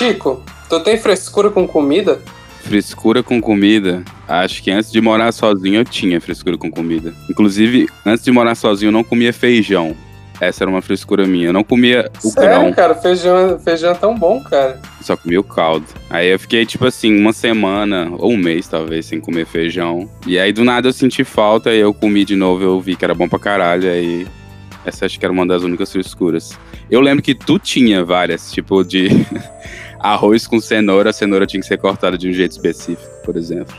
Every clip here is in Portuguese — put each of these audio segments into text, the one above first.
Chico, tu tem frescura com comida? Frescura com comida. Acho que antes de morar sozinho eu tinha frescura com comida. Inclusive, antes de morar sozinho eu não comia feijão. Essa era uma frescura minha. Eu não comia o Sério, grão, cara? Feijão, feijão é tão bom, cara. só comia o caldo. Aí eu fiquei, tipo assim, uma semana ou um mês, talvez, sem comer feijão. E aí, do nada, eu senti falta e eu comi de novo. Eu vi que era bom pra caralho. Aí, essa acho que era uma das únicas frescuras. Eu lembro que tu tinha várias, tipo de arroz com cenoura. A cenoura tinha que ser cortada de um jeito específico, por exemplo.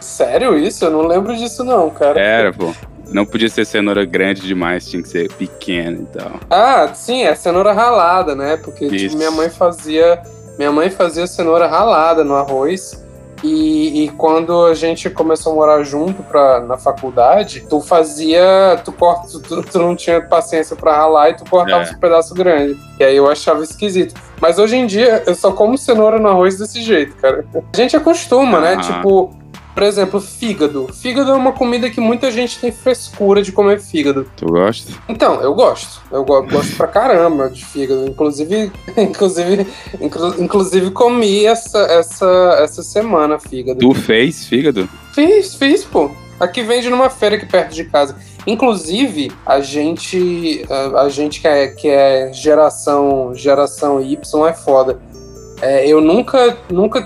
Sério isso? Eu não lembro disso não, cara. Era, pô. Não podia ser cenoura grande demais, tinha que ser pequena e tal. Ah, sim, é cenoura ralada, né? Porque tipo, minha mãe fazia. Minha mãe fazia cenoura ralada no arroz. E, e quando a gente começou a morar junto pra, na faculdade, tu fazia. Tu, corta, tu, tu não tinha paciência pra ralar e tu cortava É. um pedaço grande. E aí eu achava esquisito. Mas hoje em dia eu só como cenoura no arroz desse jeito, cara. A gente acostuma, né? Tipo, por exemplo, fígado. Fígado é uma comida que muita gente tem frescura de comer fígado. Tu gosta? Então, eu gosto. Eu go- gosto pra caramba de fígado. Inclusive, inclusive, inclu- inclusive comi essa, essa, essa semana fígado. Tu fez fígado? Fiz, fiz, pô. Aqui vende numa feira aqui perto de casa. Inclusive, a gente, a, a gente que é, que é geração, geração Y é foda. É, eu nunca, nunca,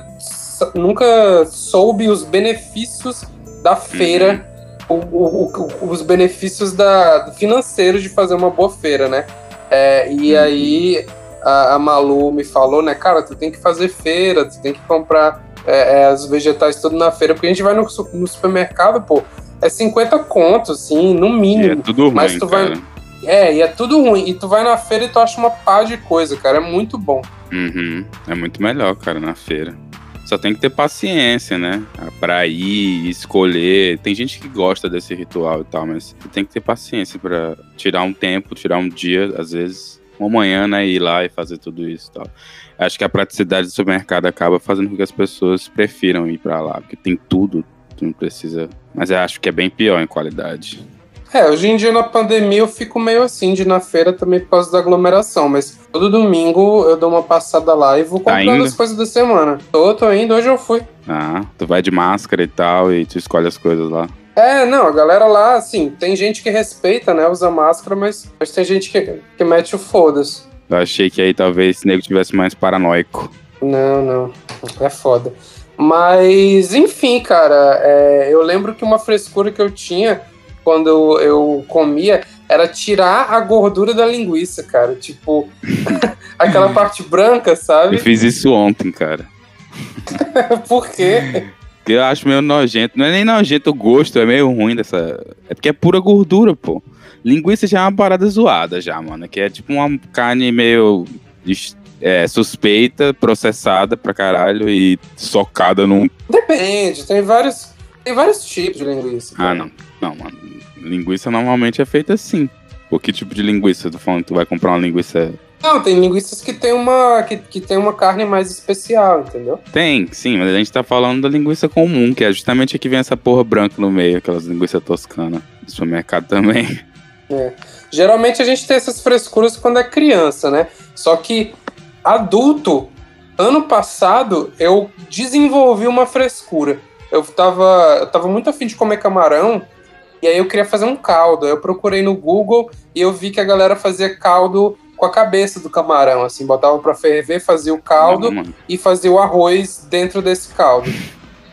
nunca soube os benefícios da feira, o- o- o- os benefícios da, financeiros de fazer uma boa feira, né? É, e Uhum. aí a, a Malu me falou, né, cara, tu tem que fazer feira, tu tem que comprar é, é, os vegetais tudo na feira, porque a gente vai no, no supermercado, pô, é 50 contos, assim, no E é mínimo. tudo ruim, Mas tu vai- cara. É, e é tudo ruim. E tu vai na feira e tu acha uma pá de coisa, cara. É muito bom. Uhum. É muito melhor, cara, na feira. Só tem que ter paciência, né? Pra ir, escolher. Tem gente que gosta desse ritual e tal, mas tem que ter paciência pra tirar um tempo, tirar um dia, às vezes, uma manhã, né? Ir lá e fazer tudo isso e tal. Acho que a praticidade do supermercado acaba fazendo com que as pessoas prefiram ir pra lá, porque tem tudo, tu não precisa. Mas eu acho que é bem pior em qualidade. É, hoje em dia na pandemia eu fico meio assim de ir na feira também por causa da aglomeração, mas todo domingo eu dou uma passada lá e vou Tá comprando indo? as coisas da semana. Tô, tô indo, hoje eu fui. Ah, tu vai de máscara e tal, e tu escolhe as coisas lá. É, não, a galera lá, assim, tem gente que respeita, né, usa máscara, mas, mas tem gente que, que mete o foda-se. Eu achei que aí talvez o nego tivesse mais paranoico. Não, não. É foda. Mas, enfim, cara, é, eu lembro que uma frescura que eu tinha quando eu, eu comia era tirar a gordura da linguiça, cara. Tipo, aquela parte branca, Eu sabe? fiz isso ontem, cara. Por quê? Que eu acho meio nojento. Não é nem nojento o gosto, é meio ruim dessa. É porque é pura gordura, pô. Linguiça já é uma parada zoada, já, mano. Que é tipo uma carne meio é, suspeita, processada pra caralho e socada num. Depende, tem vários, tem vários tipos de linguiça. Ah, não. Não, mano. Linguiça normalmente é feita assim. Pô, que tipo de linguiça? Tu falando que tu vai comprar uma linguiça. Não, tem linguiças que tem uma que, que tem uma carne mais especial, entendeu? Tem, sim, mas a gente tá falando da linguiça comum, que é justamente a que vem essa porra branca no meio, aquelas linguiças toscanas do supermercado também. Geralmente a gente tem essas frescuras quando é criança, né? Só que adulto, ano passado, eu desenvolvi uma frescura. Eu tava, eu tava muito afim de comer camarão, e aí eu queria fazer um caldo. Aí Eu procurei no Google e eu vi que a galera fazia caldo com a cabeça do camarão, assim, botava pra ferver, fazia o caldo Não, e fazia o arroz dentro desse caldo.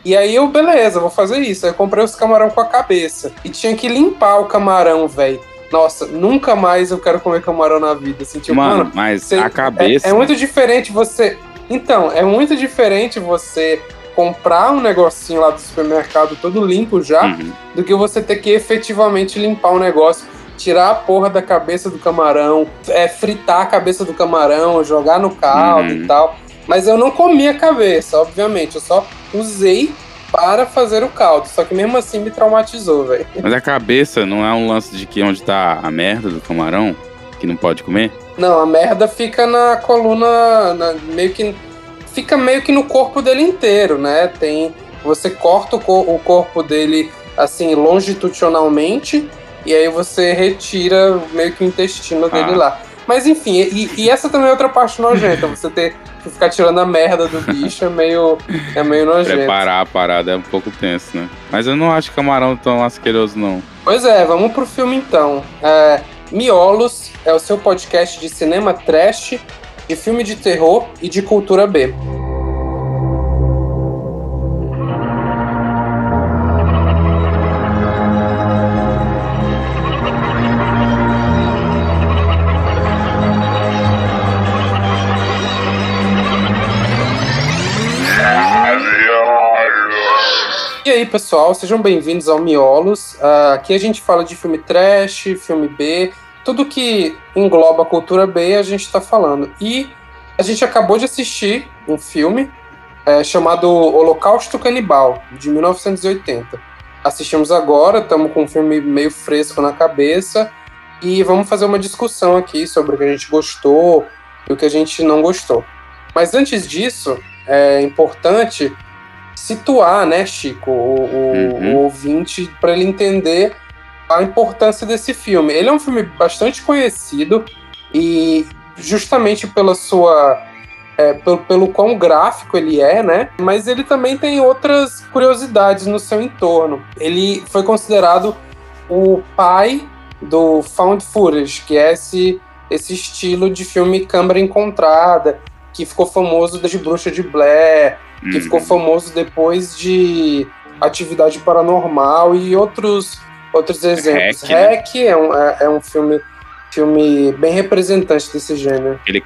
E aí eu, beleza, vou fazer isso. Aí eu comprei os camarão com a cabeça. E tinha que limpar o camarão, velho. Nossa, nunca mais eu quero comer camarão na vida. Assim, tipo, mano, mano, mas você- a cabeça. é, é muito diferente você. Então, é muito diferente você comprar um negocinho lá do supermercado todo limpo já, Uhum. do que você ter que efetivamente limpar o negócio, tirar a porra da cabeça do camarão, é, fritar a cabeça do camarão, jogar no caldo Uhum. e tal. Mas eu não comi a cabeça, obviamente, eu só usei para fazer o caldo. Só que mesmo assim me traumatizou, velho. Mas a cabeça não é um lance de que onde tá a merda do camarão, que não pode comer? Não, a merda fica na coluna, na- meio que fica meio que no corpo dele inteiro, né? Tem você corta o, co- o corpo dele assim longitudinalmente e aí você retira meio que o intestino dele Ah. lá. Mas enfim, e, e, essa também é outra parte nojenta. Você ter que ficar tirando a merda do bicho é meio, é meio nojento. Preparar a parada é um pouco tenso, né? Mas eu não acho camarão tão asqueroso, não. Pois é, vamos pro filme então. É, Miolos é o seu podcast de cinema trash, de filme de terror e de cultura B. E aí, pessoal, sejam bem-vindos ao Miolos. Uh, aqui a gente fala de filme trash, filme B, tudo que engloba a cultura B a gente está falando. E a gente acabou de assistir um filme é, chamado Holocausto Canibal, de 1980. Assistimos agora, estamos com um filme meio fresco na cabeça e vamos fazer uma discussão aqui sobre o que a gente gostou e o que a gente não gostou. Mas antes disso, é importante situar, né, Chico, o, o, uhum. o ouvinte para ele entender a importância desse filme. Ele é um filme bastante conhecido e justamente pela sua é, pelo, pelo quão gráfico ele é, né? Mas ele também tem outras curiosidades no seu entorno. Ele foi considerado o pai do found footage, que é esse, esse estilo de filme câmera encontrada, que ficou famoso desde Bruxa de Blair, que ficou uhum. famoso depois de Atividade Paranormal e outros, outros exemplos. Hack, né? É, um, é, é, um filme, filme bem representante desse gênero. Ele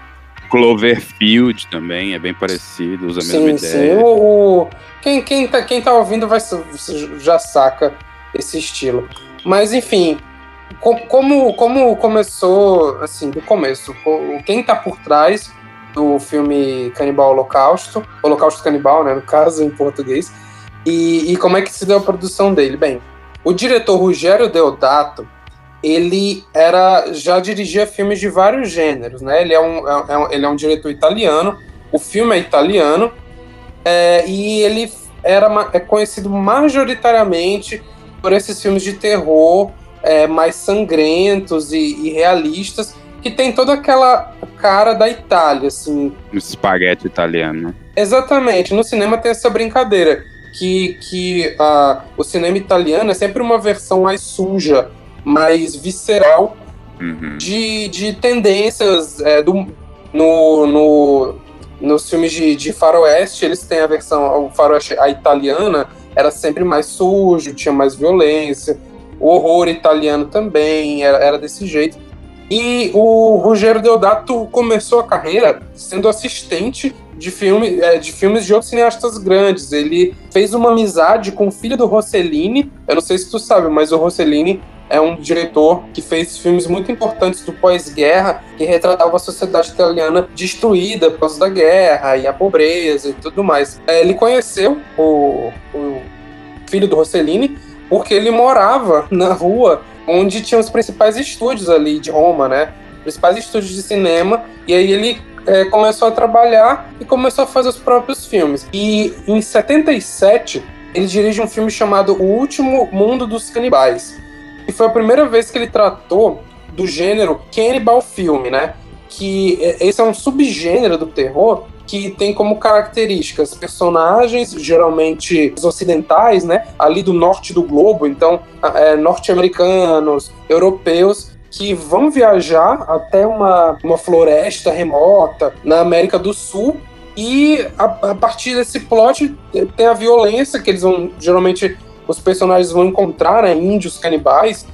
Cloverfield também é bem parecido, usa a sim, mesma sim. ideia. Sim, o, o, quem, quem, tá, quem tá ouvindo vai, já saca esse estilo. Mas, enfim, como, como começou, assim, do começo, quem tá por trás do filme Canibal Holocausto, Holocausto Canibal, né, no caso, em português, e, e como é que se deu a produção dele? Bem, o diretor Rogério Deodato, ele era já dirigia filmes de vários gêneros, né? Ele é um, é, é ele é um diretor italiano, o filme é italiano, é, e ele era é conhecido majoritariamente por esses filmes de terror é, mais sangrentos e, e realistas, que tem toda aquela cara da Itália, assim. Espaguete italiano. Exatamente. No cinema tem essa brincadeira que, que uh, o cinema italiano é sempre uma versão mais suja, mais visceral uhum. de, de tendências é, do, no, no, nos filmes de, de faroeste, eles têm a versão, o faroeste, a italiana, era sempre mais sujo, tinha mais violência, o horror italiano também era, era desse jeito. E o Rogério Deodato começou a carreira sendo assistente de, filme, é, de filmes de outros cineastas grandes. Ele fez uma amizade com o filho do Rossellini. Eu não sei se tu sabe, mas o Rossellini é um diretor que fez filmes muito importantes do pós-guerra, que retratava a sociedade italiana destruída por causa da guerra e a pobreza e tudo mais. É, ele conheceu o, o filho do Rossellini porque ele morava na rua onde tinha os principais estúdios ali de Roma, né? Principais estúdios de cinema, e aí ele é, começou a trabalhar e começou a fazer os próprios filmes. E em 77, ele dirige um filme chamado O Último Mundo dos Canibais. E foi a primeira vez que ele tratou do gênero cannibal filme, né? Que é, esse é um subgênero do terror que tem como características personagens, geralmente ocidentais, né, ali do norte do globo, então é, norte-americanos, europeus, que vão viajar até uma, uma floresta remota na América do Sul e a, a, partir desse plot tem a violência que eles vão geralmente os personagens vão encontrar né, índios canibais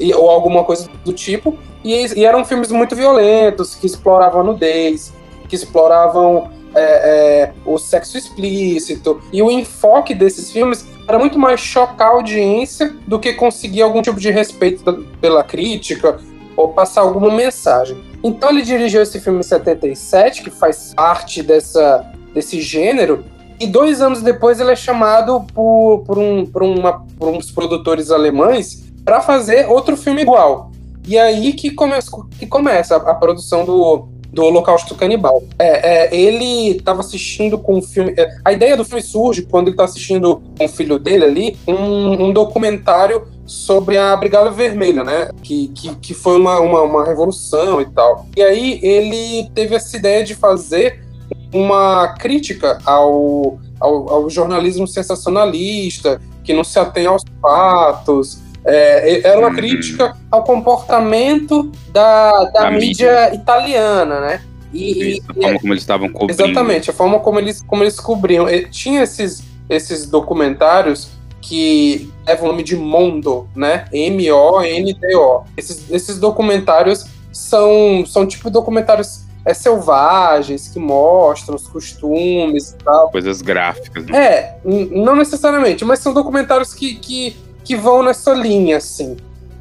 e, ou alguma coisa do tipo e, e, eram filmes muito violentos que exploravam a nudez que exploravam é, é, o sexo explícito. E o enfoque desses filmes era muito mais chocar a audiência do que conseguir algum tipo de respeito da, pela crítica ou passar alguma mensagem. Então ele dirigiu esse filme em 77, que faz parte dessa, desse gênero, e dois anos depois ele é chamado por, por, um, por, uma, por uns produtores alemães para fazer outro filme igual. E aí que, come, que começa a, a produção do, do Holocausto Canibal. É, é, ele estava assistindo com o filme. É, a ideia do filme surge quando ele está assistindo com o filho dele ali um, um, documentário sobre a Brigada Vermelha, né? Que, que, que foi uma, uma, uma revolução e tal. E aí ele teve essa ideia de fazer uma crítica ao, ao, ao jornalismo sensacionalista, que não se atém aos fatos. É, era uma uhum. crítica ao comportamento da, da, mídia, mídia, italiana, né? E, Isso, a forma como eles estavam cobrindo. Exatamente, a forma como eles, como eles cobriam. E tinha esses, esses documentários que levam o nome de Mondo, né? M-O-N-D-O. Esses, esses documentários são, são tipo documentários é, selvagens, que mostram os costumes e tal. Coisas gráficas. Né? É, não necessariamente, mas são documentários que, que, que vão nessa linha, assim.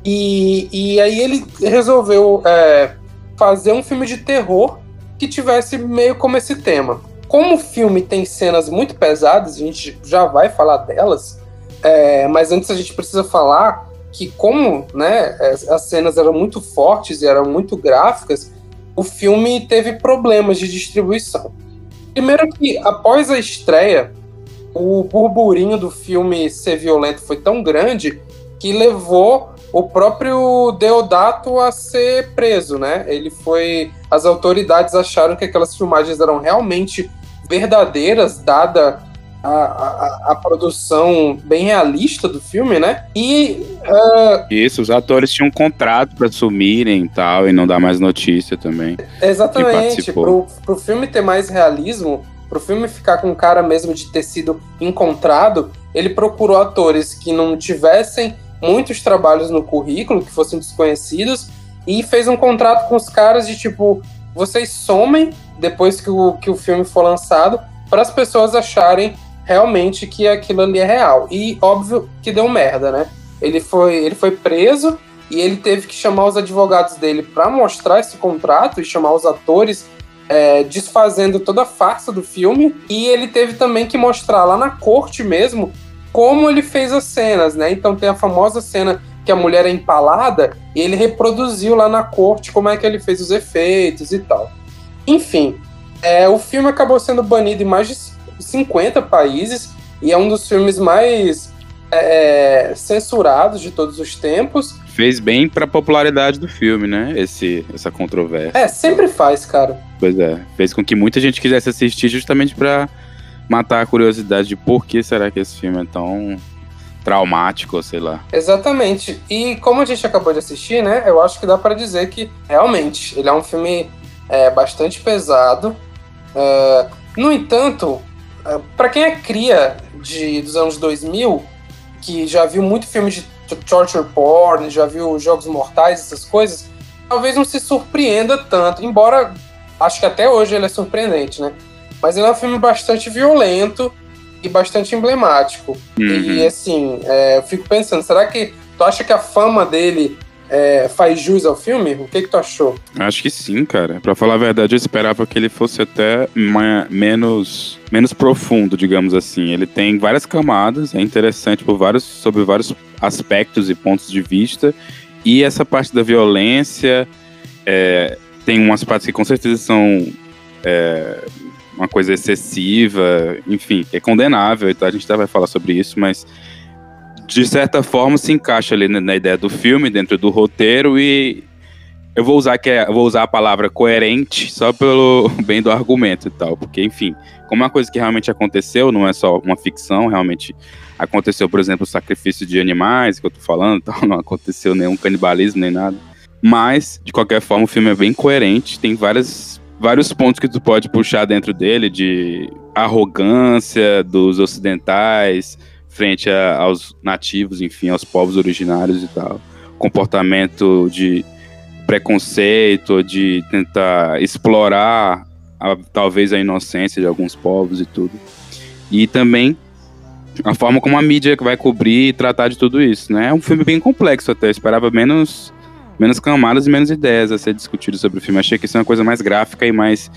E, e aí ele resolveu é, fazer um filme de terror que tivesse meio como esse tema. Como o filme tem cenas muito pesadas, a gente já vai falar delas, é, mas antes a gente precisa falar que como né, as cenas eram muito fortes e eram muito gráficas, o filme teve problemas de distribuição. Primeiro que após a estreia, o burburinho do filme ser violento foi tão grande que levou o próprio Deodato a ser preso, né? Ele foi. As autoridades acharam que aquelas filmagens eram realmente verdadeiras, dada a, a, a, produção bem realista do filme, né? E. Uh, Isso, os atores tinham um contrato para sumirem e tal, e não dar mais notícia também. Exatamente. Pro, pro filme ter mais realismo, pro filme ficar com cara mesmo de ter sido encontrado, ele procurou atores que não tivessem muitos trabalhos no currículo, que fossem desconhecidos, e fez um contrato com os caras de tipo, vocês somem depois que o, que o filme for lançado, para as pessoas acharem realmente que aquilo ali é real. E óbvio que deu merda, né? Ele foi, ele foi preso e ele teve que chamar os advogados dele para mostrar esse contrato e chamar os atores é, desfazendo toda a farsa do filme. E ele teve também que mostrar lá na corte mesmo como ele fez as cenas, né? Então tem a famosa cena que a mulher é empalada e ele reproduziu lá na corte como é que ele fez os efeitos e tal. Enfim, é, o filme acabou sendo banido em mais de 50 países e é um dos filmes mais é, censurados de todos os tempos. Fez bem pra popularidade do filme, né? Esse, essa controvérsia. É, sempre faz, cara. Pois é. Fez com que muita gente quisesse assistir justamente pra matar a curiosidade de por que será que esse filme é tão traumático, sei lá. Exatamente. E como a gente acabou de assistir, né? Eu acho que dá para dizer que realmente ele é um filme é, bastante pesado. É, no entanto, é, para quem é cria de, dos anos 2000, que já viu muito filme de torture porn, já viu Jogos Mortais, essas coisas, talvez não se surpreenda tanto, embora acho que até hoje ele é surpreendente, né? Mas ele é um filme bastante violento e bastante emblemático. Uhum. E assim, é, eu fico pensando, será que tu acha que a fama dele é, faz jus ao filme? O que, que tu achou? Acho que sim, cara. Pra falar a verdade, eu esperava que ele fosse até menos, menos profundo, digamos assim. Ele tem várias camadas, é interessante por vários, sobre vários aspectos e pontos de vista. E essa parte da violência é, tem umas partes que com certeza são é, uma coisa excessiva, enfim, é condenável, então a gente até vai falar sobre isso, mas de certa forma se encaixa ali na, ideia do filme, dentro do roteiro e eu vou usar que é, vou usar a palavra coerente só pelo bem do argumento e tal, porque enfim, como é uma coisa que realmente aconteceu, não é só uma ficção, realmente aconteceu, por exemplo, o sacrifício de animais que eu tô falando, tal, não aconteceu nenhum canibalismo nem nada. Mas, de qualquer forma, o filme é bem coerente, tem várias, vários pontos que tu pode puxar dentro dele, de arrogância dos ocidentais, frente a, aos nativos, enfim, aos povos originários e tal. Comportamento de preconceito, de tentar explorar a, talvez a inocência de alguns povos e tudo. E também a forma como a mídia vai cobrir e tratar de tudo isso, né? É um filme bem complexo até, eu esperava menos menos camadas e menos ideias a ser discutido sobre o filme. Achei que isso é uma coisa mais gráfica e mais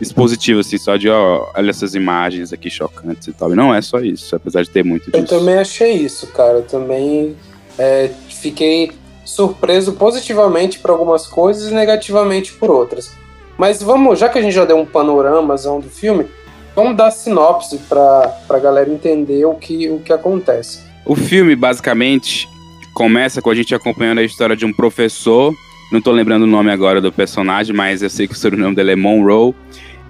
expositivo, assim, só de, ó, olha essas imagens aqui chocantes e tal. E não é só isso, apesar de ter muito disso. Eu também achei isso, cara. Eu também é, fiquei surpreso positivamente por algumas coisas e negativamente por outras. Mas vamos, já que a gente já deu um panoramazão do filme, vamos dar sinopse para a galera entender o que, o que acontece. O filme, basicamente, começa com a gente acompanhando a história de um professor, não tô lembrando o nome agora do personagem, mas eu sei que o sobrenome dele é Monroe,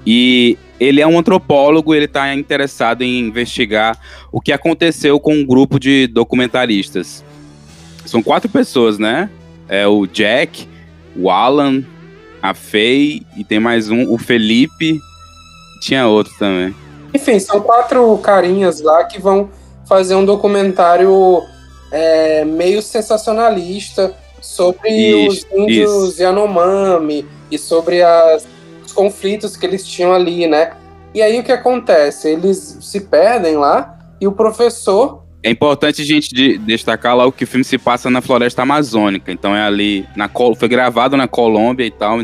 e ele é um antropólogo, ele está interessado em investigar o que aconteceu com um grupo de documentaristas. São quatro pessoas, né? É o Jack, o Alan, a Faye e tem mais um, o Felipe. Tinha outro também. Enfim, são quatro carinhas lá que vão fazer um documentário é, meio sensacionalista sobre isso, os índios isso. Yanomami e sobre as os conflitos que eles tinham ali, né? E aí o que acontece? Eles se perdem lá e o professor. É importante a gente destacar lá o que o filme se passa na floresta amazônica. Então é ali. Na, foi gravado na Colômbia e tal.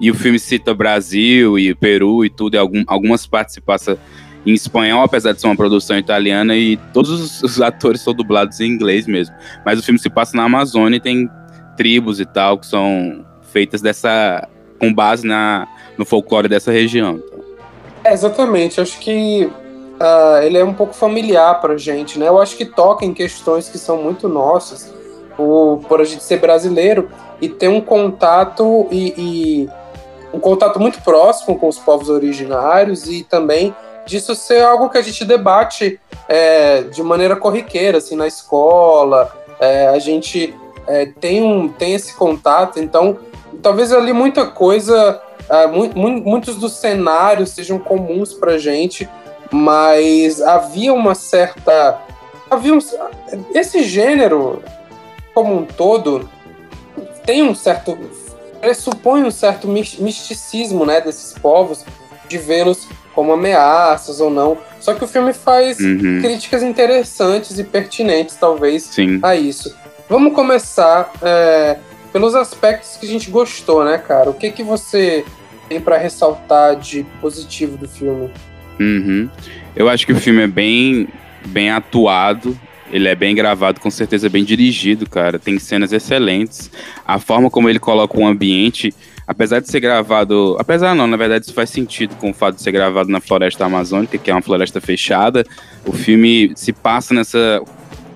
E o filme cita Brasil e Peru e tudo. E algum, algumas partes se passa em espanhol, apesar de ser uma produção italiana, e todos os, os, atores são dublados em inglês mesmo. Mas o filme se passa na Amazônia e tem tribos e tal que são feitas dessa. com base na, no folclore dessa região. Então. É, exatamente. Acho que uh, ele é um pouco familiar pra gente, né? Eu acho que toca em questões que são muito nossas, por, por a gente ser brasileiro e ter um contato e, e um contato muito próximo com os povos originários e também disso ser algo que a gente debate é, de maneira corriqueira, assim, na escola. É, a gente é, tem, um, tem esse contato, então talvez ali muita coisa Uh, mu mu muitos dos cenários sejam comuns pra gente, mas havia uma certa. Havia um, esse gênero, como um todo, tem um certo. pressupõe um certo misticismo né, desses povos, de vê-los como ameaças ou não. Só que o filme faz uhum. críticas interessantes e pertinentes, talvez, Sim. a isso. Vamos começar é, pelos aspectos que a gente gostou, né, cara? O que que você tem para ressaltar de positivo do filme? Uhum. Eu acho que o filme é bem, bem atuado. Ele é bem gravado, com certeza bem dirigido, cara. Tem cenas excelentes. A forma como ele coloca o ambiente, apesar de ser gravado. Apesar não, na verdade, isso faz sentido com o fato de ser gravado na floresta amazônica, que é uma floresta fechada. O filme se passa nessa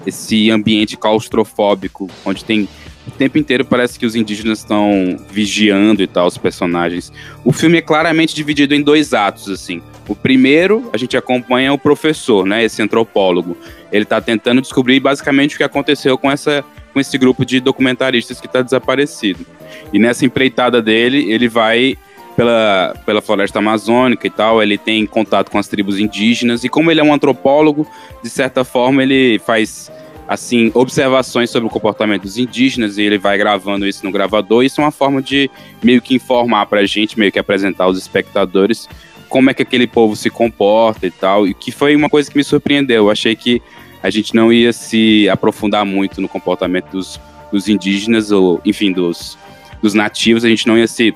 esse ambiente claustrofóbico, onde tem o tempo inteiro parece que os indígenas estão vigiando e tal os personagens. O filme é claramente dividido em dois atos, assim. O primeiro, a gente acompanha o professor, né, esse antropólogo. Ele está tentando descobrir basicamente o que aconteceu com essa com esse grupo de documentaristas que está desaparecido. E nessa empreitada dele, ele vai pela, pela floresta amazônica e tal, ele tem contato com as tribos indígenas, e como ele é um antropólogo, de certa forma ele faz assim, observações sobre o comportamento dos indígenas e ele vai gravando isso no gravador. Isso é uma forma de meio que informar pra gente, meio que apresentar aos espectadores como é que aquele povo se comporta e tal. E que foi uma coisa que me surpreendeu. Eu achei que a gente não ia se aprofundar muito no comportamento dos, dos indígenas, ou enfim, dos, dos nativos, a gente não ia se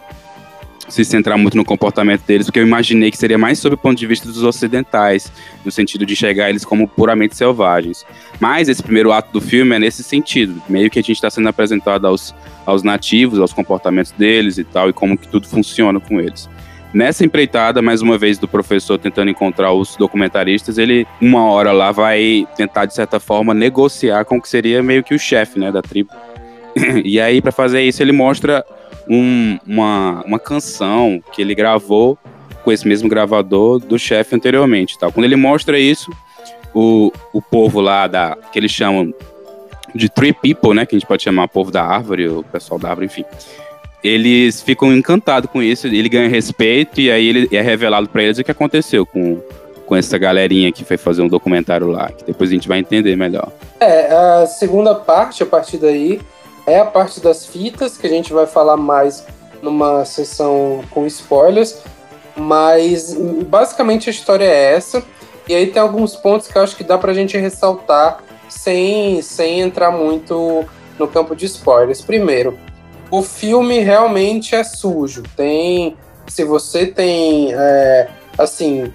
se centrar muito no comportamento deles, porque eu imaginei que seria mais sob o ponto de vista dos ocidentais, no sentido de enxergar eles como puramente selvagens. Mas esse primeiro ato do filme é nesse sentido, meio que a gente está sendo apresentado aos, aos nativos, aos comportamentos deles e tal, e como que tudo funciona com eles. Nessa empreitada, mais uma vez, do professor tentando encontrar os documentaristas, ele, uma hora lá, vai tentar, de certa forma, negociar com o que seria meio que o chefe, né, da tribo. e aí, para fazer isso, ele mostra um, uma, uma canção que ele gravou com esse mesmo gravador do chefe anteriormente. Tal. Quando ele mostra isso, o, o povo lá da, que eles chamam de Tree People, né, que a gente pode chamar povo da árvore, o pessoal da árvore, enfim. Eles ficam encantados com isso, ele ganha respeito e aí ele é revelado para eles o que aconteceu com, com essa galerinha que foi fazer um documentário lá, que depois a gente vai entender melhor. É, a segunda parte, a partir daí, é a parte das fitas, que a gente vai falar mais numa sessão com spoilers, mas basicamente a história é essa. E aí tem alguns pontos que eu acho que dá pra gente ressaltar sem, sem entrar muito no campo de spoilers. Primeiro, o filme realmente é sujo. Tem. Se você tem. É, assim.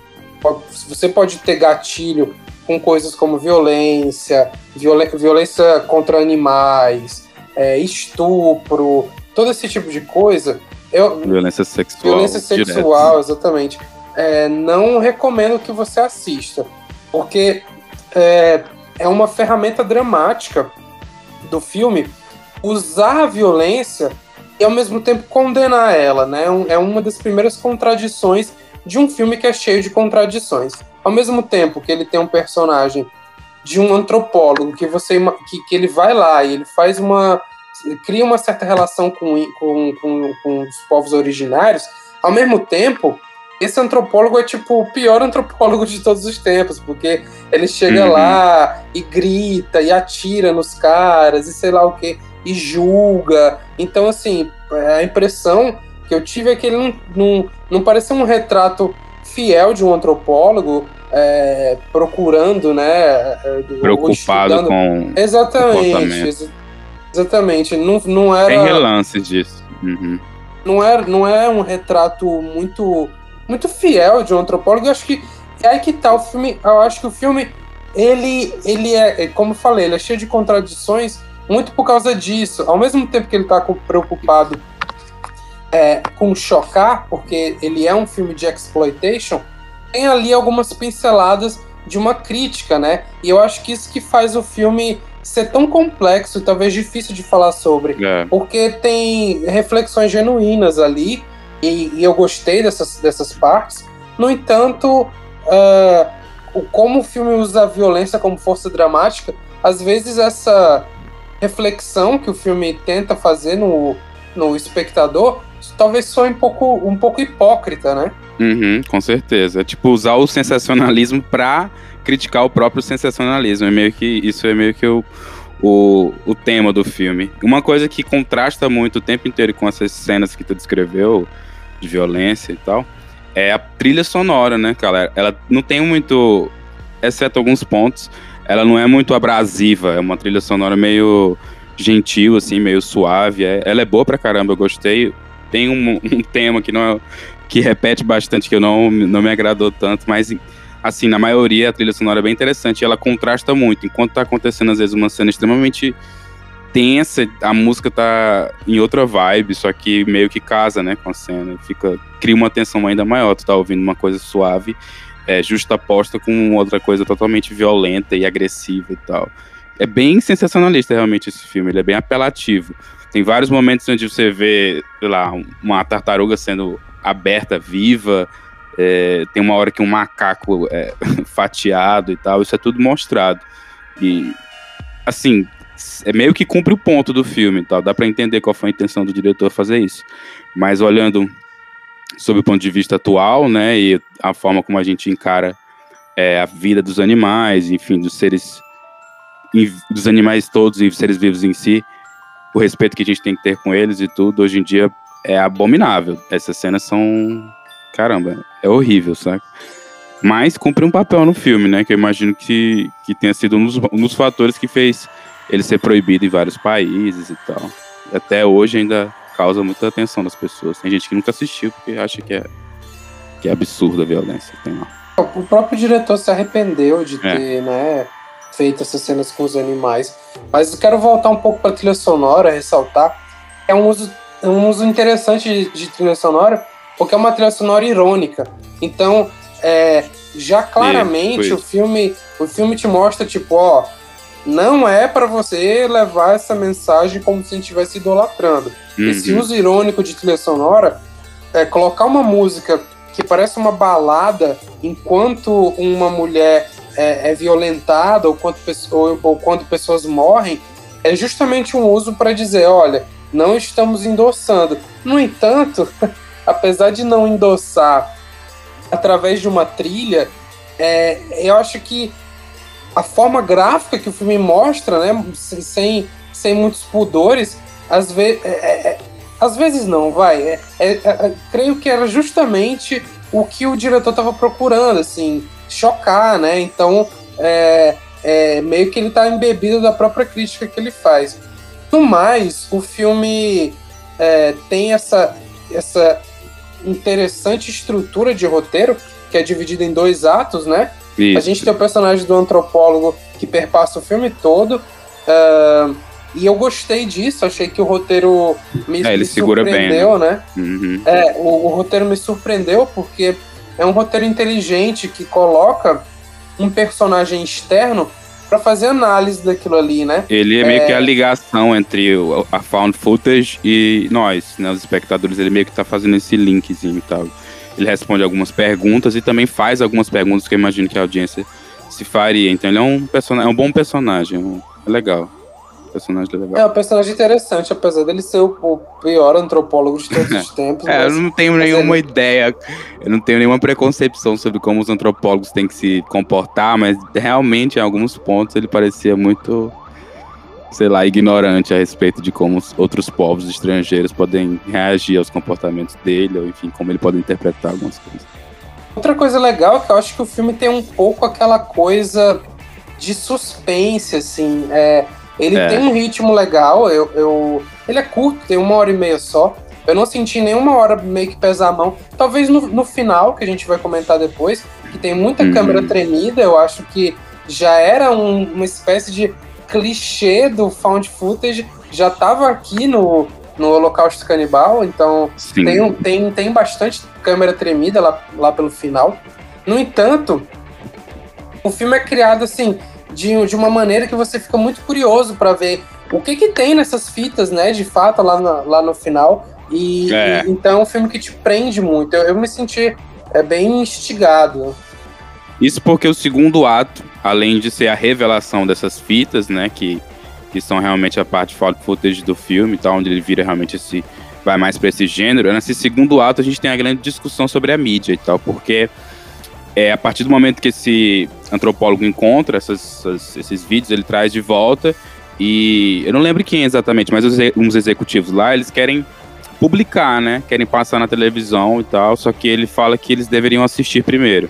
Você pode ter gatilho com coisas como violência, violência contra animais, é, estupro, todo esse tipo de coisa. Eu, violência sexual. Violência sexual, direto. exatamente. É, não recomendo que você assista, porque é, é uma ferramenta dramática do filme usar a violência e ao mesmo tempo condenar ela, né? É uma das primeiras contradições de um filme que é cheio de contradições. Ao mesmo tempo que ele tem um personagem de um antropólogo que você que, que ele vai lá e ele faz uma cria uma certa relação com, com, com, com os povos originários, ao mesmo tempo esse antropólogo é tipo o pior antropólogo de todos os tempos, porque ele chega uhum. lá e grita e atira nos caras e sei lá o que, e julga. Então, assim, a impressão que eu tive é que ele não, não, não parecia um retrato fiel de um antropólogo é, procurando, né? É, Preocupado com. Exatamente. Exatamente. Não, não era. Tem relances disso. Uhum. Não, é, não é um retrato muito muito fiel de um antropólogo. Eu acho que é aí que tá o filme. Eu acho que o filme, ele, ele é, é, como eu falei, ele é cheio de contradições, muito por causa disso. Ao mesmo tempo que ele tá preocupado é, com chocar, porque ele é um filme de exploitation, tem ali algumas pinceladas de uma crítica, né? E eu acho que isso que faz o filme ser tão complexo e talvez difícil de falar sobre. É. Porque tem reflexões genuínas ali e, e eu gostei dessas, dessas partes. No entanto, uh, como o filme usa a violência como força dramática, às vezes essa reflexão que o filme tenta fazer no, no espectador talvez soe um pouco, um pouco hipócrita, né? Uhum, com certeza. É tipo usar o sensacionalismo para criticar o próprio sensacionalismo. É meio que isso é meio que o, o, o tema do filme. Uma coisa que contrasta muito o tempo inteiro com essas cenas que tu descreveu, de violência e tal, é a trilha sonora, né, cara? Ela não tem muito, exceto alguns pontos, ela não é muito abrasiva, é uma trilha sonora meio gentil, assim, meio suave. É, ela é boa pra caramba, eu gostei. Tem um, um tema que não é, que repete bastante, que eu não, não me agradou tanto, mas assim, na maioria a trilha sonora é bem interessante ela contrasta muito. Enquanto tá acontecendo, às vezes, uma cena extremamente tensa, a música tá em outra vibe, só que meio que casa, né, com a cena. Fica, cria uma tensão ainda maior. Tu tá ouvindo uma coisa suave, é, justaposta com outra coisa totalmente violenta e agressiva e tal. É bem sensacionalista realmente esse filme, ele é bem apelativo. Tem vários momentos onde você vê, sei lá, uma tartaruga sendo aberta, viva. É, tem uma hora que um macaco é fatiado e tal. Isso é tudo mostrado. E, assim, é meio que cumpre o ponto do filme, tá? Dá para entender qual foi a intenção do diretor fazer isso. Mas olhando sob o ponto de vista atual, né, e a forma como a gente encara é, a vida dos animais, enfim, dos seres, dos animais todos e seres vivos em si, o respeito que a gente tem que ter com eles e tudo, hoje em dia é abominável. Essas cenas são, caramba, é horrível, sabe? Mas cumpre um papel no filme, né? Que eu imagino que, que tenha sido um dos, um dos fatores que fez ele ser proibido em vários países e tal. E até hoje ainda causa muita atenção das pessoas. Tem gente que nunca assistiu porque acha que é, que é absurda a violência que tem lá. O próprio diretor se arrependeu de é. ter, né, feito essas cenas com os animais. Mas eu quero voltar um pouco para a trilha sonora, ressaltar. É um uso, um uso interessante de, de, trilha sonora, porque é uma trilha sonora irônica. Então, é, já claramente o filme, o filme te mostra tipo, ó, não é para você levar essa mensagem como se a gente estivesse idolatrando. Uhum. Esse uso irônico de trilha sonora é colocar uma música que parece uma balada enquanto uma mulher é, é violentada ou quando, ou, ou quando pessoas morrem, é justamente um uso para dizer, olha, não estamos endossando. No entanto, apesar de não endossar através de uma trilha, é, eu acho que a forma gráfica que o filme mostra, né, sem, sem muitos pudores, às vezes, é, é, é, às vezes não, vai. É, é, creio que era justamente o que o diretor estava procurando, assim, chocar, né? Então, meio que ele está embebido da própria crítica que ele faz. No mais, o filme tem essa, essa interessante estrutura de roteiro, que é dividida em dois atos, né? Isso. A gente tem o personagem do antropólogo que perpassa o filme todo. Uh, e eu gostei disso, achei que o roteiro me, é, ele me surpreendeu, bem, né? né? Uhum. É, o, o, roteiro me surpreendeu porque é um roteiro inteligente que coloca um personagem externo para fazer análise daquilo ali, né? Ele é meio é... que a ligação entre a found footage e nós, né, os espectadores. Ele meio que tá fazendo esse linkzinho e tal. Ele responde algumas perguntas e também faz algumas perguntas que eu imagino que a audiência se faria. Então ele é um personagem, é um bom personagem, é legal personagem legal. É um personagem interessante, apesar dele ser o, pior antropólogo de todos os tempos. é, mas, eu não tenho nenhuma ele... ideia, eu não tenho nenhuma preconcepção sobre como os antropólogos têm que se comportar, mas realmente em alguns pontos ele parecia muito, sei lá, ignorante a respeito de como os outros povos estrangeiros podem reagir aos comportamentos dele, ou enfim, como ele pode interpretar algumas coisas. Outra coisa legal é que eu acho que o filme tem um pouco aquela coisa de suspense, assim. É, ele é. tem um ritmo legal, eu, eu, ele é curto, tem uma hora e meia só. Eu não senti nenhuma hora meio que pesar a mão. Talvez no, no final, que a gente vai comentar depois, que tem muita uhum. câmera tremida, eu acho que já era um, uma espécie de clichê do found footage, já estava aqui no, no Holocausto Canibal, então tem, tem, tem bastante câmera tremida lá, lá pelo final. No entanto, o filme é criado assim, de, de uma maneira que você fica muito curioso para ver o que que tem nessas fitas, né, de fato, lá, na, lá no final. E, é. e, então é um filme que te prende muito. Eu, eu me senti é, bem instigado. Isso porque o segundo ato, além de ser a revelação dessas fitas, né, que, que são realmente a parte found footage do filme, tá, onde ele vira realmente esse vai mais para esse gênero, nesse segundo ato a gente tem a grande discussão sobre a mídia e tal, porque é, a partir do momento que esse antropólogo encontra essas, essas, esses vídeos, ele traz de volta e eu não lembro quem exatamente, mas uns executivos lá, eles querem publicar, né? Querem passar na televisão e tal, só que ele fala que eles deveriam assistir primeiro.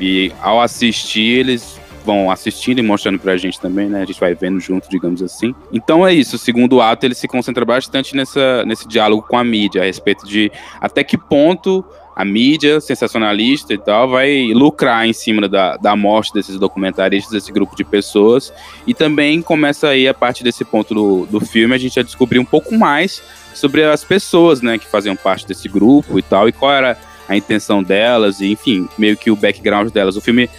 E ao assistir, eles vão assistindo e mostrando pra gente também, né? A gente vai vendo junto, digamos assim. Então é isso, o segundo ato ele se concentra bastante nessa, nesse diálogo com a mídia, a respeito de até que ponto a mídia sensacionalista e tal vai lucrar em cima da, da morte desses documentaristas, desse grupo de pessoas. E também começa aí, a partir desse ponto do, do filme, a gente a descobrir um pouco mais sobre as pessoas, né, que faziam parte desse grupo e tal, e qual era a intenção delas, e enfim, meio que o background delas. O filme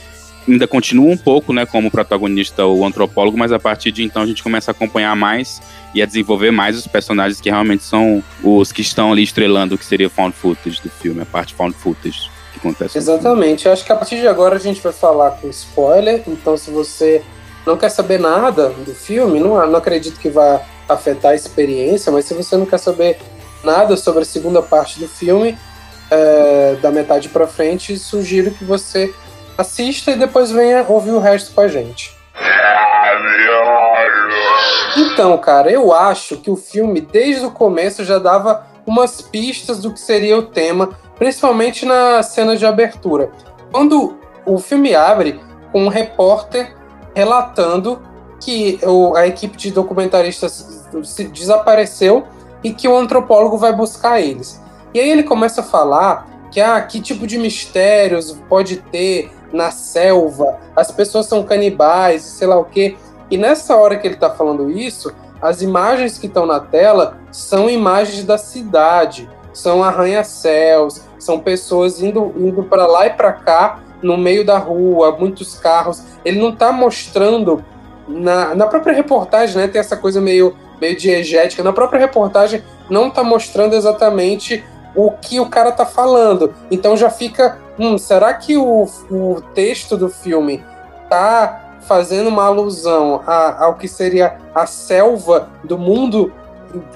ainda continua um pouco, né, como protagonista o antropólogo, mas a partir de então a gente começa a acompanhar mais e a desenvolver mais os personagens que realmente são os que estão ali estrelando o que seria found footage do filme, a parte found footage que acontece. Exatamente. Acho que a partir de agora a gente vai falar com spoiler, então se você não quer saber nada do filme, não, não acredito que vá afetar a experiência, mas se você não quer saber nada sobre a segunda parte do filme, é, da metade para frente, sugiro que você assista e depois venha ouvir o resto com a gente. Então, cara, eu acho que o filme, desde o começo, já dava umas pistas do que seria o tema, principalmente na cena de abertura. Quando o filme abre com um repórter relatando que a equipe de documentaristas desapareceu e que o antropólogo vai buscar eles. E aí ele começa a falar que ah, que tipo de mistérios pode ter na selva, as pessoas são canibais, sei lá o quê. E nessa hora que ele está falando isso, as imagens que estão na tela são imagens da cidade, são arranha-céus, são pessoas indo, indo para lá e para cá no meio da rua, muitos carros. Ele não está mostrando na, na própria reportagem, né? Tem essa coisa meio meio diegética. Na própria reportagem não está mostrando exatamente o que o cara tá falando. Então já fica, hum, será que o, o texto do filme tá fazendo uma alusão a, ao que seria a selva do mundo,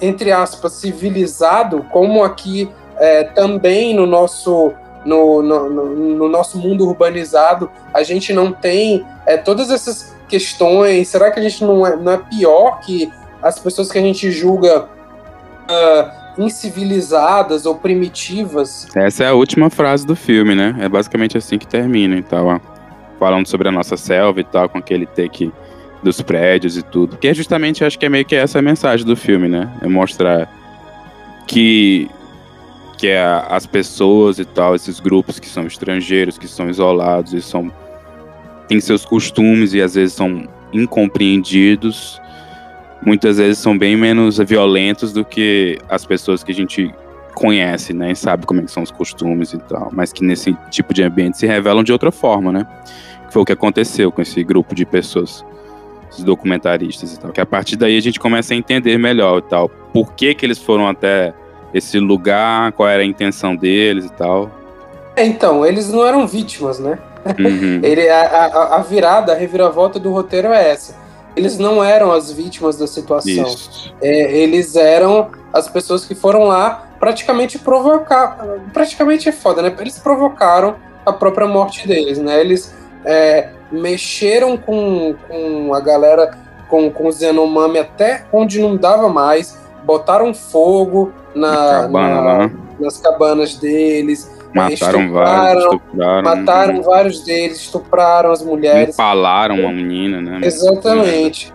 entre aspas, civilizado, como aqui é, também no nosso no, no, no, nosso mundo urbanizado a gente não tem é, todas essas questões. Será que a gente não é, não é pior que as pessoas que a gente julga uh, incivilizadas ou primitivas. Essa é a última frase do filme, né? É basicamente assim que termina e tal, ó. Falando sobre a nossa selva e tal, com aquele take dos prédios e tudo. Que é justamente, acho que é meio que essa a mensagem do filme, né? É mostrar que que é as pessoas e tal, esses grupos que são estrangeiros, que são isolados e são têm seus costumes e às vezes são incompreendidos muitas vezes são bem menos violentos do que as pessoas que a gente conhece, né, e sabe como é que são os costumes e tal, mas que nesse tipo de ambiente se revelam de outra forma, né? foi o que aconteceu com esse grupo de pessoas, esses documentaristas e tal. Que a partir daí a gente começa a entender melhor e tal. Por que que eles foram até esse lugar, qual era a intenção deles e tal. É, então, eles não eram vítimas, né? Uhum. Ele, a, a, a, virada, a reviravolta do roteiro é essa. Eles não eram as vítimas da situação. É, eles eram as pessoas que foram lá praticamente provocar. Praticamente é foda, né? Eles provocaram a própria morte deles, né? Eles é, mexeram com, com a galera, com, com os Yanomami até onde não dava mais, botaram fogo na, cabana, na né? nas cabanas deles. Mataram vários, estupraram. Mataram vários deles, estupraram as mulheres. Empalaram uma menina, né? Exatamente.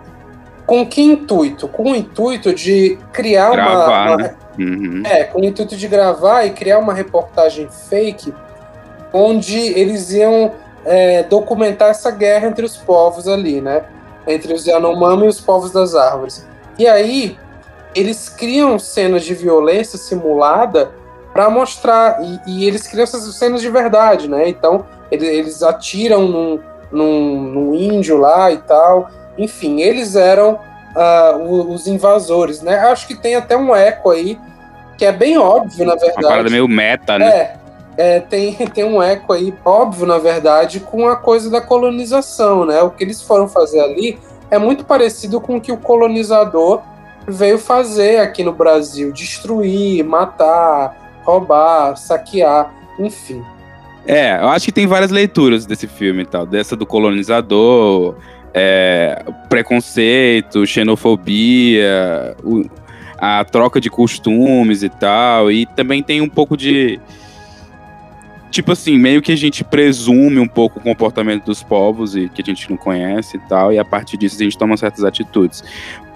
Com que intuito? Com o intuito de criar Gravar, uma. uma... Né? Uhum. É, com o intuito de gravar e criar uma reportagem fake onde eles iam é, documentar essa guerra entre os povos ali, né? Entre os Yanomami e os povos das árvores. E aí, eles criam cenas de violência simulada para mostrar, e, e, eles criam essas cenas de verdade, né? Então, eles, eles atiram num, num, num, índio lá e tal. Enfim, eles eram uh, os invasores, né? Acho que tem até um eco aí, que é bem óbvio, na verdade. Uma parada meio meta, né? É, é, tem, tem um eco aí óbvio, na verdade, com a coisa da colonização, né? O que eles foram fazer ali é muito parecido com o que o colonizador veio fazer aqui no Brasil: destruir, matar, roubar, saquear, enfim. É, eu acho que tem várias leituras desse filme e tal, dessa do colonizador, é, preconceito, xenofobia, o, a troca de costumes e tal, e também tem um pouco de tipo assim, meio que a gente presume um pouco o comportamento dos povos e que a gente não conhece e tal, e a partir disso a gente toma certas atitudes.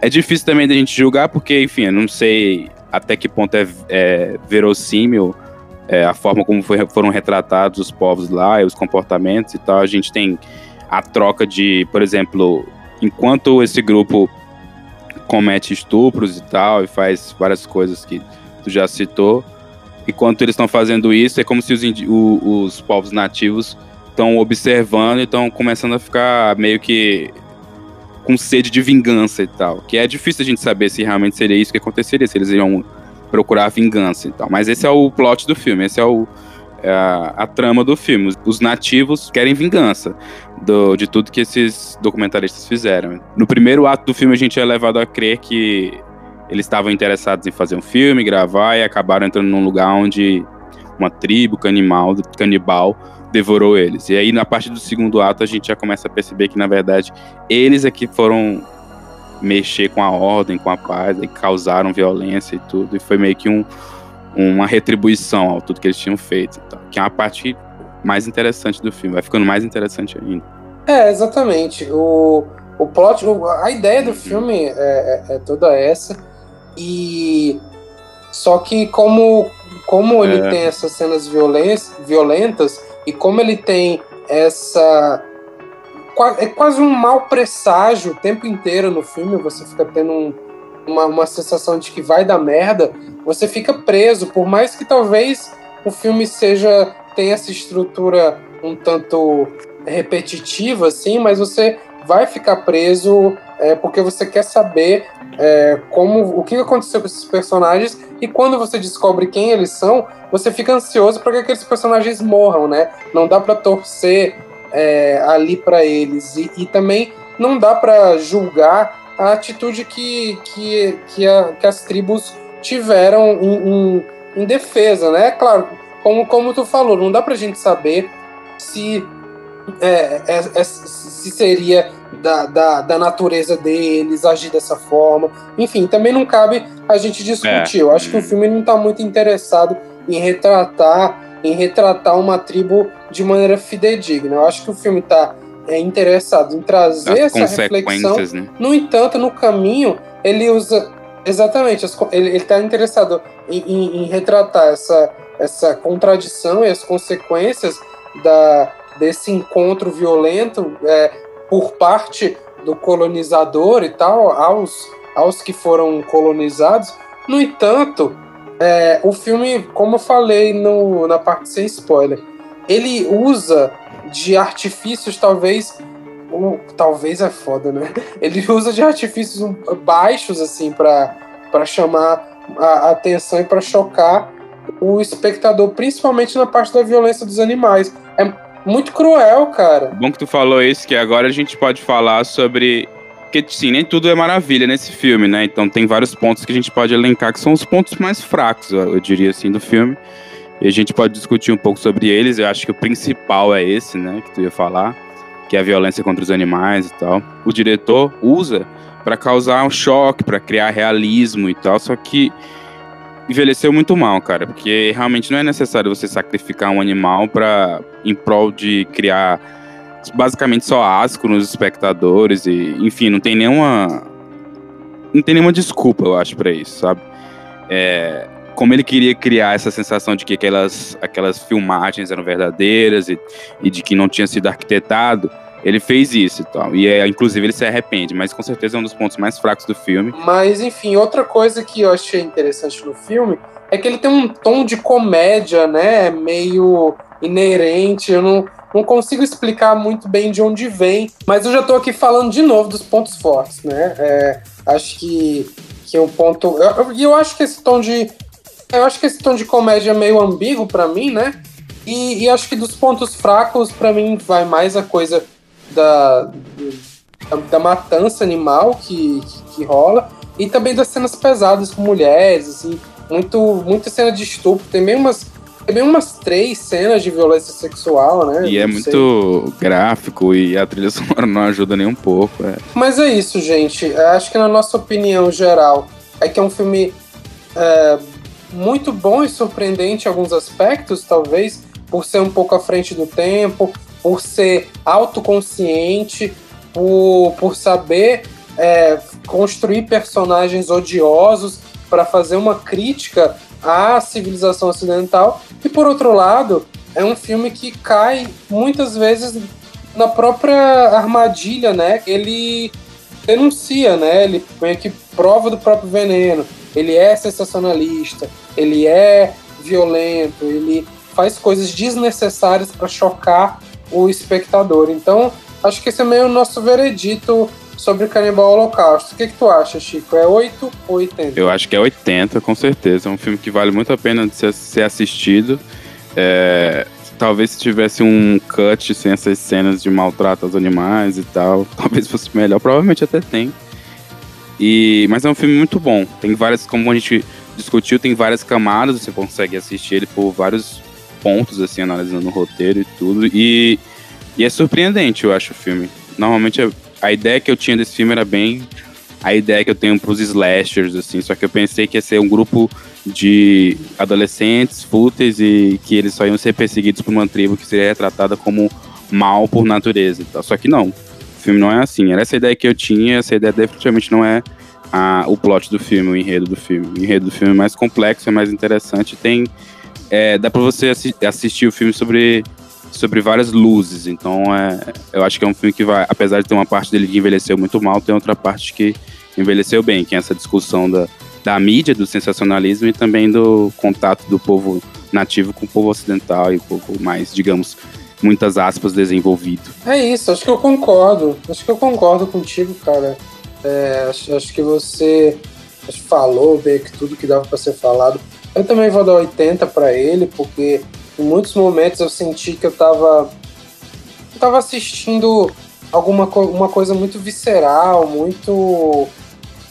É difícil também da gente julgar, porque, enfim, eu não sei até que ponto é, é verossímil é, a forma como foi, foram retratados os povos lá e os comportamentos e tal. A gente tem a troca de, por exemplo, enquanto esse grupo comete estupros e tal, e faz várias coisas que tu já citou, Enquanto eles estão fazendo isso, é como se os, o, os povos nativos estão observando e estão começando a ficar meio que com sede de vingança e tal. Que é difícil a gente saber se realmente seria isso que aconteceria, se eles iam procurar vingança e tal. Mas esse é o plot do filme, esse é, o, é a, a, trama do filme. Os nativos querem vingança do, de tudo que esses documentaristas fizeram. No primeiro ato do filme, a gente é levado a crer que eles estavam interessados em fazer um filme, gravar e acabaram entrando num lugar onde uma tribo canibal, canibal devorou eles. E aí, na parte do segundo ato, a gente já começa a perceber que, na verdade, eles é que foram mexer com a ordem, com a paz, e causaram violência e tudo. E foi meio que um, uma retribuição ao tudo que eles tinham feito. Então, que é uma parte mais interessante do filme. Vai ficando mais interessante ainda. É, exatamente. O, o plot, a ideia do filme é, é, é toda essa. E só que como como ele é. tem essas cenas violentas e como ele tem essa é quase um mau presságio o tempo inteiro no filme, você fica tendo um, uma, uma sensação de que vai dar merda, você fica preso, por mais que talvez o filme seja tenha essa estrutura um tanto repetitiva, assim, mas você vai ficar preso é, porque você quer saber é, como o que aconteceu com esses personagens e quando você descobre quem eles são, você fica ansioso para que aqueles personagens morram, né? Não dá para torcer é, ali para eles e, e, também não dá para julgar a atitude que, que, que, a, que as tribos tiveram em, em, em, defesa, né? Claro, como, como tu falou, não dá para gente saber se é, é, é, se seria da, da, da, natureza deles agir dessa forma. Enfim, também não cabe a gente discutir. É. Eu acho que o filme não está muito interessado em retratar em retratar uma tribo de maneira fidedigna. Eu acho que o filme está é, interessado em trazer as essa reflexão. Né? No entanto, no caminho, ele usa. Exatamente, ele está interessado em, em, em retratar essa, essa contradição e as consequências da, desse encontro violento é, por parte do colonizador e tal aos, aos que foram colonizados. No entanto, é, o filme, como eu falei no, na parte sem spoiler, ele usa de artifícios, talvez. Talvez é foda, né? Ele usa de artifícios baixos, assim, para chamar a atenção e para chocar o espectador, principalmente na parte da violência dos animais. É muito cruel, cara. Bom que tu falou isso, que agora a gente pode falar sobre. Porque, sim, nem tudo é maravilha nesse filme, né? Então tem vários pontos que a gente pode elencar que são os pontos mais fracos, eu diria assim, do filme. E a gente pode discutir um pouco sobre eles. Eu acho que o principal é esse, né? Que tu ia falar, que é a violência contra os animais e tal. O diretor usa para causar um choque, para criar realismo e tal. Só que envelheceu muito mal, cara, porque realmente não é necessário você sacrificar um animal para em prol de criar basicamente só asco nos espectadores e, enfim, não tem nenhuma não tem nenhuma desculpa, eu acho, para isso, sabe? É, como ele queria criar essa sensação de que aquelas, aquelas filmagens eram verdadeiras e, e de que não tinha sido arquitetado, ele fez isso e tal. E é, inclusive ele se arrepende, mas com certeza é um dos pontos mais fracos do filme. Mas enfim, outra coisa que eu achei interessante no filme é que ele tem um tom de comédia, né? Meio inerente. Eu não, não consigo explicar muito bem de onde vem, mas eu já tô aqui falando de novo dos pontos fortes, né? É, acho que, que um ponto. E eu, eu, acho que esse tom de. Eu acho que esse tom de comédia é meio ambíguo para mim, né? E, e, acho que dos pontos fracos, para mim, vai mais a coisa da, da, da matança animal que, que, que, rola e também das cenas pesadas com mulheres, assim, muito, muita cena de estupro. Tem bem umas, tem bem umas três cenas de violência sexual, né? E é muito sei. gráfico e a trilha sonora não ajuda nem um pouco. É. Mas é isso, gente. Acho que na nossa opinião geral é que é um filme é, muito bom e surpreendente em alguns aspectos, talvez por ser um pouco à frente do tempo, por ser autoconsciente, por, por saber é, construir personagens odiosos para fazer uma crítica à civilização ocidental. E por outro lado, é um filme que cai muitas vezes na própria armadilha, né? Ele denuncia, né? Ele meio que prova do próprio veneno. Ele é sensacionalista, ele é violento, ele faz coisas desnecessárias para chocar o espectador. Então, acho que esse é meio o nosso veredito sobre Canibal Holocausto. O que, que tu acha, Chico? É 8 ou 80? Eu acho que é 80, com certeza. É um filme que vale muito a pena de ser, ser assistido. É, talvez se tivesse um cut sem essas cenas de maltrato aos animais e tal, talvez fosse melhor. Provavelmente até tem. E, mas é um filme muito bom. Tem várias, como a gente discutiu, tem várias camadas. Você consegue assistir ele por vários pontos, assim, analisando o roteiro e tudo. E, e é surpreendente, eu acho, o filme. Normalmente a, a ideia que eu tinha desse filme era bem a ideia que eu tenho pros slashers, assim, só que eu pensei que ia ser um grupo de adolescentes fúteis e que eles só iam ser perseguidos por uma tribo que seria retratada como mal por natureza tal. Só que não, o filme não é assim. Era essa ideia que eu tinha, essa ideia definitivamente não é a, o plot do filme, o enredo do filme. O enredo do filme é mais complexo, é mais interessante, tem é, dá para você assi assistir o filme sobre, sobre várias luzes. Então, é, eu acho que é um filme que vai, apesar de ter uma parte dele que envelheceu muito mal, tem outra parte que envelheceu bem, que é essa discussão da, da mídia, do sensacionalismo e também do contato do povo nativo com o povo ocidental e um pouco mais, digamos, muitas aspas, desenvolvido. É isso, acho que eu concordo. Acho que eu concordo contigo, cara. É, acho, acho, que você falou bem que tudo que dava para ser falado. Eu também vou dar 80 para ele, porque em muitos momentos eu senti que eu tava, eu tava assistindo alguma co uma coisa muito visceral, muito,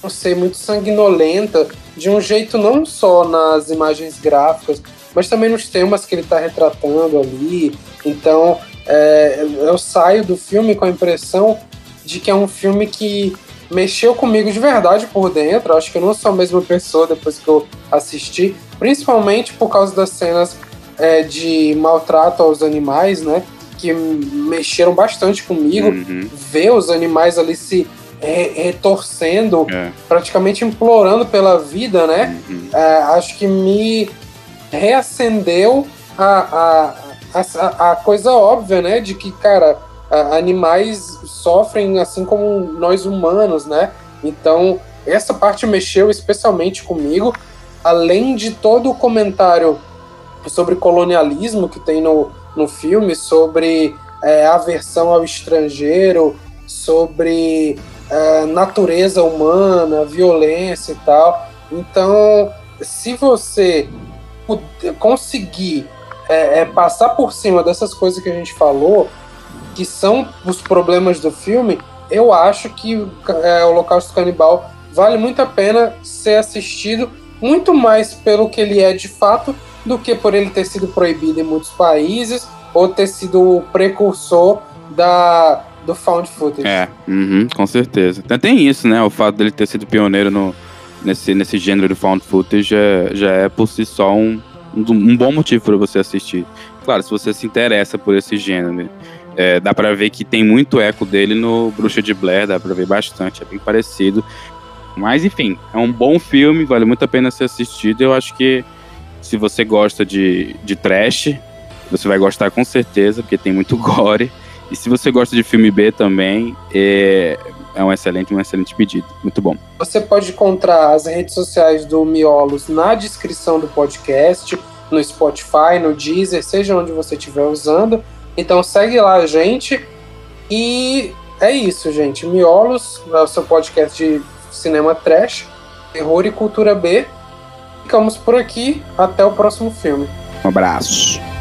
não sei, muito sanguinolenta, de um jeito não só nas imagens gráficas, mas também nos temas que ele está retratando ali. Então, é, eu saio do filme com a impressão de que é um filme que mexeu comigo de verdade por dentro. Acho que eu não sou a mesma pessoa depois que eu assisti, principalmente por causa das cenas é, de maltrato aos animais, né? Que mexeram bastante comigo. Uhum. Ver os animais ali se retorcendo, é. praticamente implorando pela vida, né? Uhum. É, acho que me reacendeu a, a, a, a coisa óbvia, né? De que, cara, animais sofrem assim como nós humanos, né? Então, essa parte mexeu especialmente comigo, além de todo o comentário sobre colonialismo que tem no, no filme, sobre é, aversão ao estrangeiro, sobre é, natureza humana, violência e tal. Então, se você conseguir é, é, passar por cima dessas coisas que a gente falou, que são os problemas do filme, eu acho que é, Holocausto Canibal vale muito a pena ser assistido, muito mais pelo que ele é de fato, do que por ele ter sido proibido em muitos países ou ter sido o precursor da, do found footage. É, uhum, com certeza. Tem isso, né? O fato dele ter sido pioneiro no, nesse, nesse gênero de found footage já, já é por si só um, um bom motivo para você assistir. Claro, se você se interessa por esse gênero. É, dá pra ver que tem muito eco dele no Bruxa de Blair, dá pra ver bastante, é bem parecido. Mas enfim, é um bom filme, vale muito a pena ser assistido. Eu acho que se você gosta de, de trash, você vai gostar com certeza, porque tem muito gore. E se você gosta de filme B também, é, é um excelente, um excelente pedido. Muito bom. Você pode encontrar as redes sociais do Miolos na descrição do podcast, no Spotify, no Deezer, seja onde você estiver usando. Então segue lá a gente. E é isso, gente. Miolos é o seu podcast de cinema trash, terror e cultura B. Ficamos por aqui. Até o próximo filme. Um abraço.